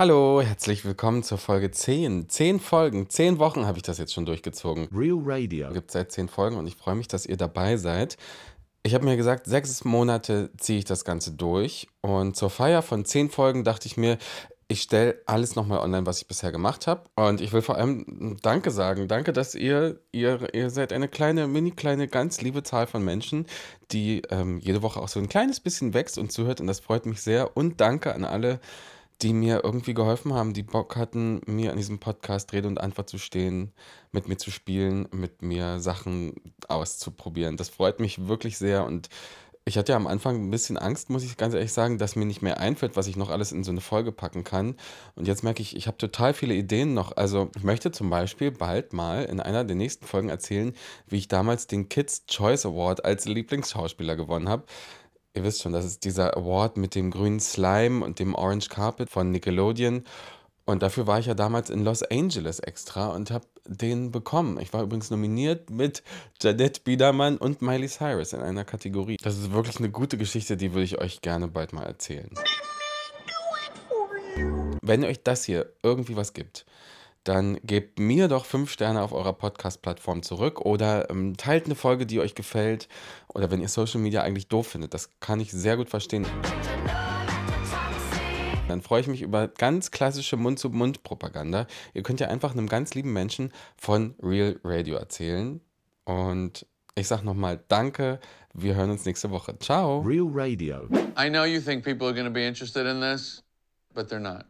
Hallo, herzlich willkommen zur Folge 10. Zehn Folgen, zehn Wochen habe ich das jetzt schon durchgezogen. Real Radio. Gibt seit zehn Folgen und ich freue mich, dass ihr dabei seid. Ich habe mir gesagt, sechs Monate ziehe ich das Ganze durch und zur Feier von zehn Folgen dachte ich mir, ich stelle alles nochmal online, was ich bisher gemacht habe. Und ich will vor allem Danke sagen. Danke, dass ihr, ihr, ihr seid eine kleine, mini kleine, ganz liebe Zahl von Menschen, die ähm, jede Woche auch so ein kleines bisschen wächst und zuhört. Und das freut mich sehr. Und danke an alle, die mir irgendwie geholfen haben, die Bock hatten, mir an diesem Podcast Rede und Antwort zu stehen, mit mir zu spielen, mit mir Sachen auszuprobieren. Das freut mich wirklich sehr und ich hatte ja am Anfang ein bisschen Angst, muss ich ganz ehrlich sagen, dass mir nicht mehr einfällt, was ich noch alles in so eine Folge packen kann. Und jetzt merke ich, ich habe total viele Ideen noch. Also ich möchte zum Beispiel bald mal in einer der nächsten Folgen erzählen, wie ich damals den Kids Choice Award als Lieblingsschauspieler gewonnen habe. Ihr wisst schon, das ist dieser Award mit dem grünen Slime und dem Orange Carpet von Nickelodeon. Und dafür war ich ja damals in Los Angeles extra und habe den bekommen. Ich war übrigens nominiert mit Jadet Biedermann und Miley Cyrus in einer Kategorie. Das ist wirklich eine gute Geschichte, die würde ich euch gerne bald mal erzählen. Wenn euch das hier irgendwie was gibt, dann gebt mir doch fünf Sterne auf eurer Podcast-Plattform zurück oder ähm, teilt eine Folge, die euch gefällt. Oder wenn ihr Social Media eigentlich doof findet, das kann ich sehr gut verstehen. Dann freue ich mich über ganz klassische Mund-zu-Mund-Propaganda. Ihr könnt ja einfach einem ganz lieben Menschen von Real Radio erzählen. Und ich sage nochmal Danke. Wir hören uns nächste Woche. Ciao. Real Radio. I know you think people are going to be interested in this, but they're not.